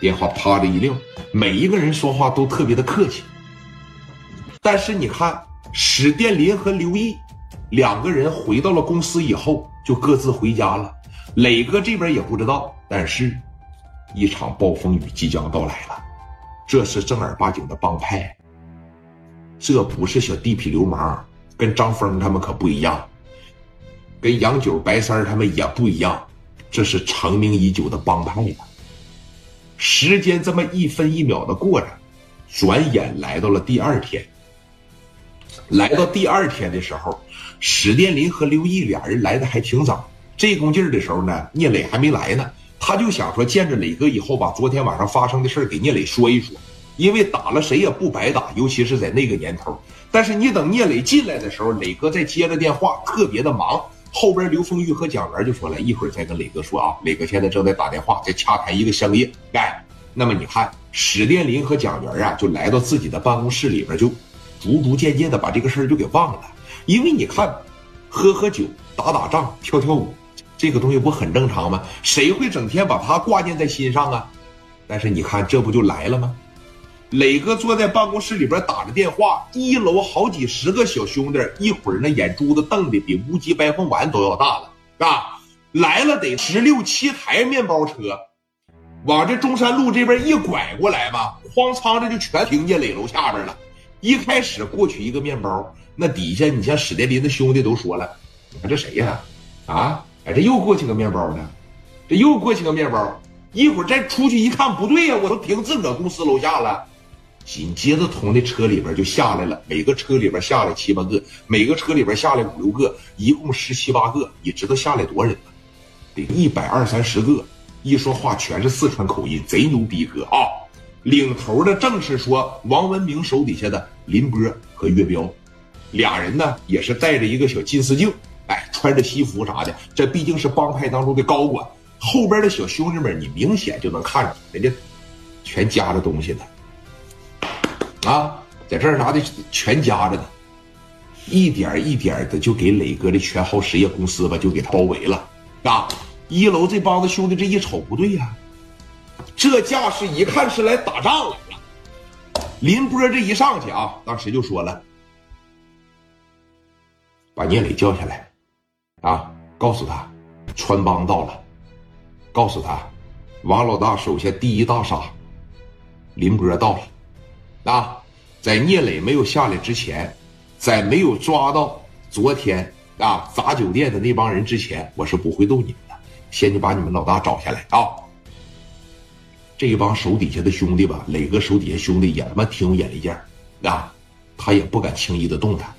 电话啪的一撂，每一个人说话都特别的客气。但是你看，史殿林和刘毅两个人回到了公司以后，就各自回家了。磊哥这边也不知道，但是，一场暴风雨即将到来了。这是正儿八经的帮派，这不是小地痞流氓，跟张峰他们可不一样，跟杨九、白三他们也不一样，这是成名已久的帮派呀。时间这么一分一秒的过着，转眼来到了第二天。来到第二天的时候，史殿林和刘毅俩人来的还挺早。这功劲儿的时候呢，聂磊还没来呢。他就想说见着磊哥以后，把昨天晚上发生的事给聂磊说一说，因为打了谁也不白打，尤其是在那个年头。但是你等聂磊进来的时候，磊哥再接着电话，特别的忙。后边刘凤玉和蒋元就说了一会儿再跟磊哥说啊，磊哥现在正在打电话，在洽谈一个商业。哎，那么你看史殿林和蒋元啊，就来到自己的办公室里边就。逐逐渐渐的把这个事儿就给忘了，因为你看，喝喝酒、打打仗、跳跳舞，这个东西不很正常吗？谁会整天把它挂念在心上啊？但是你看，这不就来了吗？磊哥坐在办公室里边打着电话，一楼好几十个小兄弟，一会儿那眼珠子瞪的比乌鸡白凤丸都要大了啊！来了得十六七台面包车，往这中山路这边一拐过来吧，哐仓的就全停进磊楼下边了。一开始过去一个面包，那底下你像史殿林的兄弟都说了：“你看这谁呀？啊，哎，这又过去个面包呢，这又过去个面包。一会儿再出去一看，不对呀，我都停自个公司楼下了。紧接着从那车里边就下来了，每个车里边下来七八个，每个车里边下来五六个，一共十七八个。你知道下来多少人吗？得一百二三十个。一说话全是四川口音，贼牛逼哥啊！领头的正是说王文明手底下的。林波和岳彪，俩人呢也是带着一个小金丝镜，哎，穿着西服啥的。这毕竟是帮派当中的高管，后边的小兄弟们，你明显就能看出人家全夹着东西呢，啊，在这儿啥的全夹着呢，一点一点的就给磊哥的全浩实业公司吧，就给他包围了。啊，一楼这帮子兄弟这一瞅不对呀，这架势一看是来打仗来了。林波这一上去啊，当时就说了：“把聂磊叫下来，啊，告诉他，川帮到了，告诉他，王老大手下第一大杀，林波到了，啊，在聂磊没有下来之前，在没有抓到昨天啊砸酒店的那帮人之前，我是不会动你们的，先去把你们老大找下来啊。”这帮手底下的兄弟吧，磊哥手底下兄弟也他妈挺有眼力劲儿，啊，他也不敢轻易的动弹。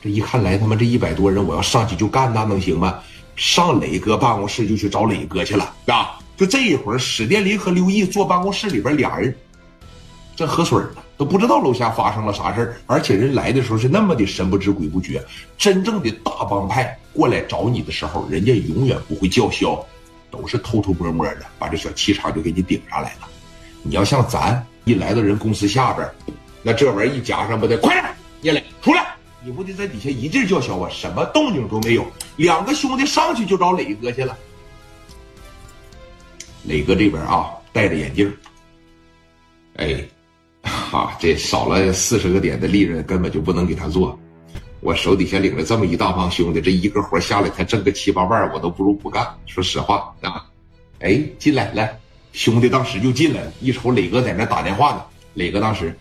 这一看来，他妈这一百多人，我要上去就干，那能行吗？上磊哥办公室就去找磊哥去了，啊，就这一会儿，史殿林和刘毅坐办公室里边，俩人正喝水呢，都不知道楼下发生了啥事儿。而且人来的时候是那么的神不知鬼不觉。真正的大帮派过来找你的时候，人家永远不会叫嚣。都是偷偷摸摸的，把这小气场就给你顶上来了。你要像咱一来到人公司下边，那这玩意儿一夹上不得，快点，聂磊出来！你不得在底下一劲叫嚣啊？什么动静都没有。两个兄弟上去就找磊哥去了。磊哥这边啊，戴着眼镜，哎，啊，这少了四十个点的利润，根本就不能给他做。我手底下领了这么一大帮兄弟，这一个活下来才挣个七八万，我都不如不干。说实话啊，哎，进来来，兄弟当时就进来了，一瞅磊哥在那打电话呢，磊哥当时